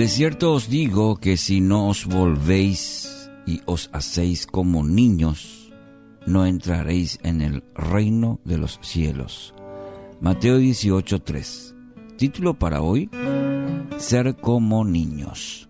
De cierto os digo que si no os volvéis y os hacéis como niños, no entraréis en el reino de los cielos. Mateo 18:3. Título para hoy, Ser como niños.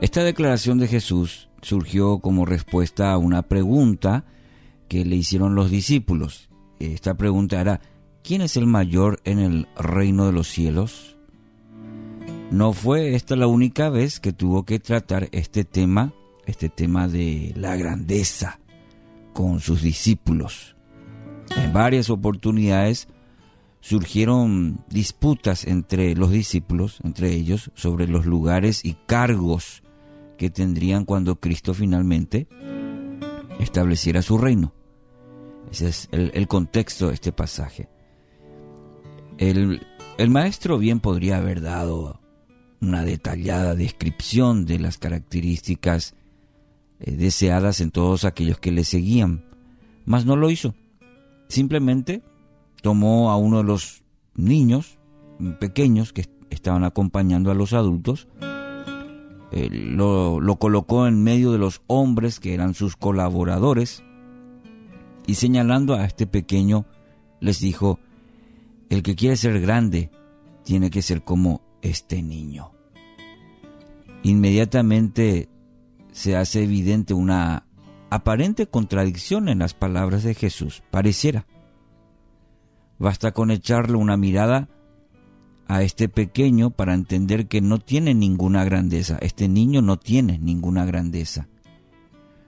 Esta declaración de Jesús surgió como respuesta a una pregunta que le hicieron los discípulos. Esta pregunta era, ¿quién es el mayor en el reino de los cielos? No fue esta la única vez que tuvo que tratar este tema, este tema de la grandeza con sus discípulos. En varias oportunidades surgieron disputas entre los discípulos, entre ellos, sobre los lugares y cargos que tendrían cuando Cristo finalmente estableciera su reino. Ese es el, contexto de este pasaje. El, maestro bien podría haber dado una detallada descripción de las características eh, deseadas en todos aquellos que le seguían, mas no lo hizo. Simplemente tomó a uno de los niños pequeños que estaban acompañando a los adultos, eh, lo colocó en medio de los hombres que eran sus colaboradores, y señalando a este pequeño, les dijo, el que quiere ser grande tiene que ser como este niño. Inmediatamente se hace evidente una aparente contradicción en las palabras de Jesús, pareciera. Basta con echarle una mirada a este pequeño para entender que no tiene ninguna grandeza, este niño no tiene ninguna grandeza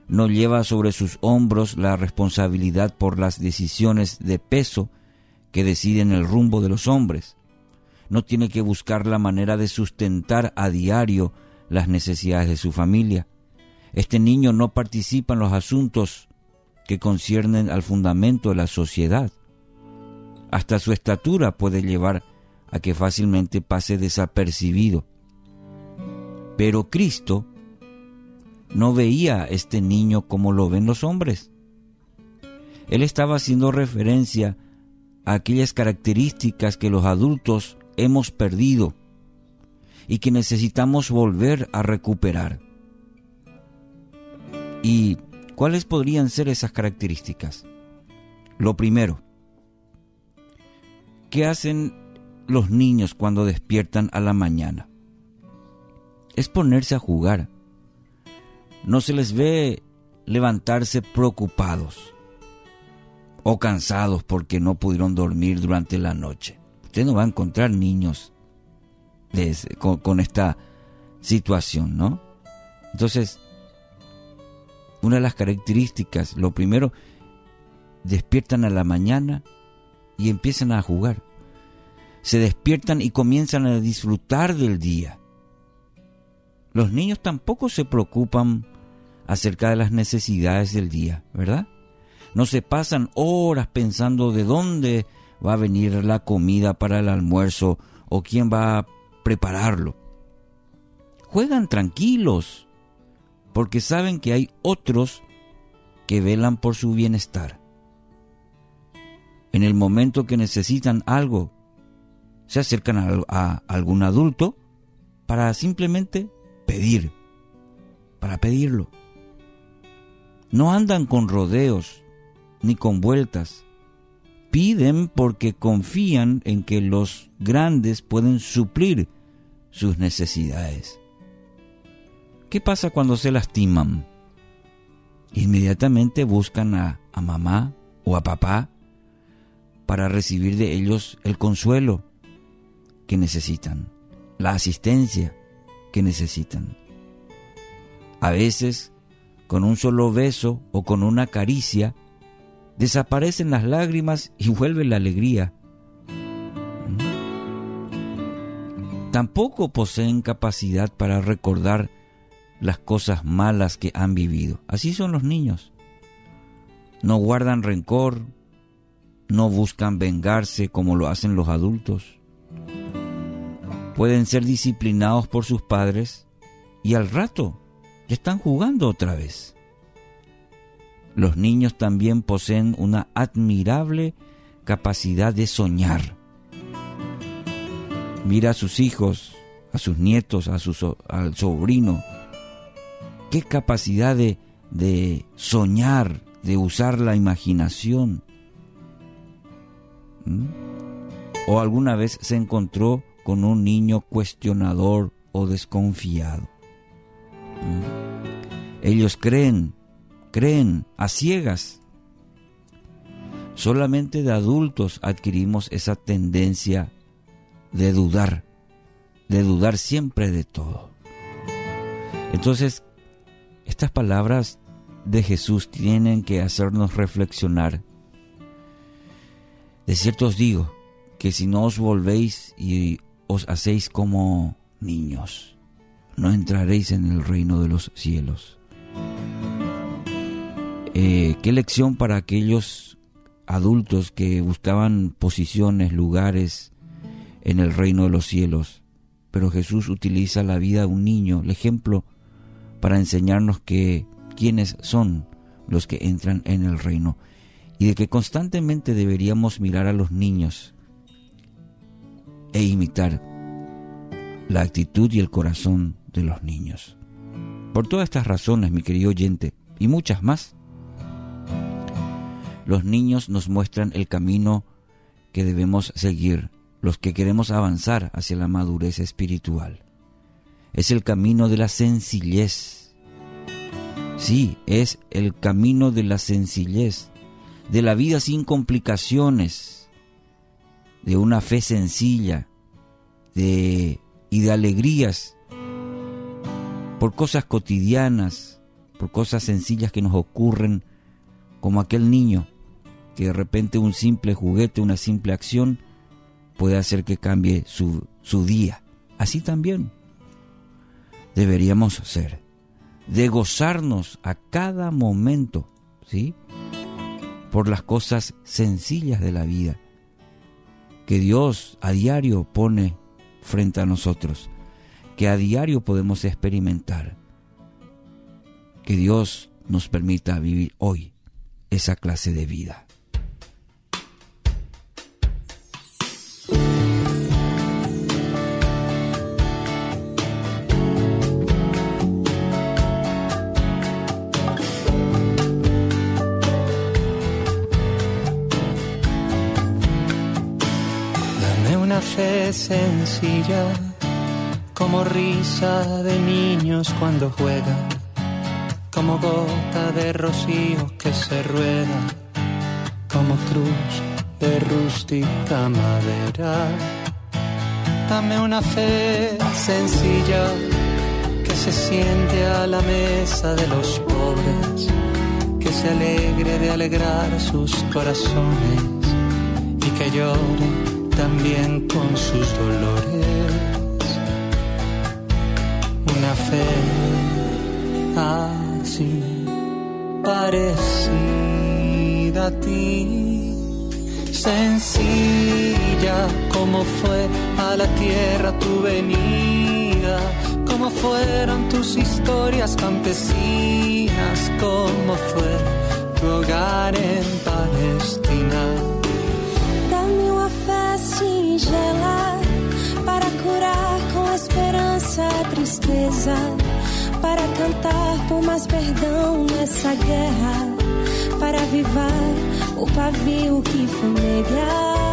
no lleva sobre sus hombros la responsabilidad por las decisiones de peso que deciden el rumbo de los hombres. No tiene que buscar la manera de sustentar a diario las necesidades de su familia. Este niño no participa en los asuntos que conciernen al fundamento de la sociedad. Hasta su estatura puede llevar a que fácilmente pase desapercibido. Pero Cristo no veía a este niño como lo ven los hombres. Él estaba haciendo referencia a aquellas características que los adultos hemos perdido y que necesitamos volver a recuperar. ¿Y cuáles podrían ser esas características? Lo primero, ¿qué hacen los niños cuando despiertan a la mañana? Es ponerse a jugar no se les ve levantarse preocupados o cansados porque no pudieron dormir durante la noche. Usted no va a encontrar niños con, esta situación, ¿no? Entonces, una de las características, lo primero, despiertan a la mañana y empiezan a jugar. Se despiertan y comienzan a disfrutar del día. Los niños tampoco se preocupan acerca de las necesidades del día, ¿verdad? No se pasan horas pensando de dónde va a venir la comida para el almuerzo o quién va a prepararlo. Juegan tranquilos porque saben que hay otros que velan por su bienestar. En el momento que necesitan algo, se acercan a, a algún adulto para simplemente pedir, para pedirlo. No andan con rodeos ni con vueltas. Piden porque confían en que los grandes pueden suplir sus necesidades. ¿Qué pasa cuando se lastiman? Inmediatamente buscan a, mamá o a papá para recibir de ellos el consuelo que necesitan, la asistencia que necesitan. A veces con un solo beso o con una caricia, desaparecen las lágrimas y vuelve la alegría. Tampoco poseen capacidad para recordar las cosas malas que han vivido. Así son los niños. No guardan rencor, no buscan vengarse como lo hacen los adultos. Pueden ser disciplinados por sus padres y al rato están jugando otra vez. Los niños también poseen una admirable capacidad de soñar. Mira a sus hijos a sus nietos, a al sobrino. Qué capacidad de, de soñar, de usar la imaginación. ¿Mm? ¿O alguna vez se encontró con un niño cuestionador o desconfiado? ¿Mm? Ellos creen, creen a ciegas. Solamente de adultos adquirimos esa tendencia de dudar, de dudar siempre de todo. Entonces, estas palabras de Jesús tienen que hacernos reflexionar. De cierto os digo que si no os volvéis y os hacéis como niños, no entraréis en el reino de los cielos. Eh, qué lección para aquellos adultos que buscaban posiciones, lugares en el reino de los cielos. Pero Jesús utiliza la vida de un niño, el ejemplo, para enseñarnos que quiénes son los que entran en el reino y de que constantemente deberíamos mirar a los niños e imitar la actitud y el corazón de los niños. Por todas estas razones, mi querido oyente, y muchas más, los niños nos muestran el camino que debemos seguir, los que queremos avanzar hacia la madurez espiritual. Es el camino de la sencillez. Sí, es el camino de la sencillez, de la vida sin complicaciones, de una fe sencilla, de y de alegrías por cosas cotidianas, por cosas sencillas que nos ocurren, como aquel niño que de repente un simple juguete, una simple acción puede hacer que cambie su, su día. Así también deberíamos ser, de gozarnos a cada momento, ¿sí? Por las cosas sencillas de la vida que Dios a diario pone frente a nosotros, que a diario podemos experimentar. Que Dios nos permita vivir hoy esa clase de vida. Fe sencilla, como risa de niños cuando juegan, como gota de rocío que se rueda, como cruz de rústica madera. Dame una fe sencilla que se siente a la mesa de los pobres, que se alegre de alegrar sus corazones y que llore también con sus dolores. Una fe así parecida a ti, sencilla como fue a la tierra tu venida, como fueron tus historias campesinas, como fue tu hogar en mais perdão nessa guerra, para avivar o pavio que fumega.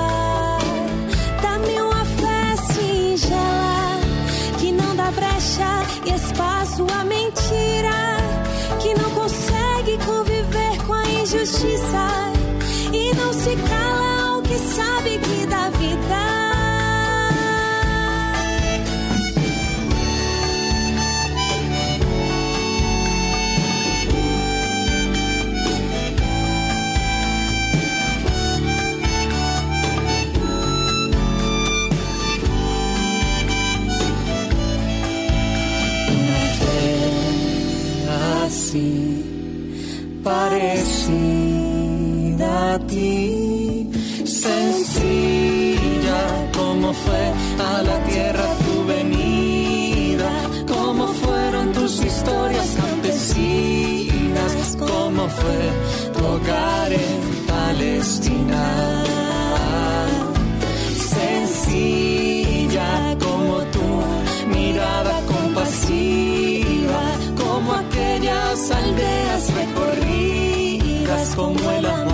ti. Sencilla como fue a la tierra tu venida, como fueron tus historias campesinas, como fue tu hogar en Palestina. Sencilla como tu mirada compasiva, como aquellas aldeas recorridas como el amor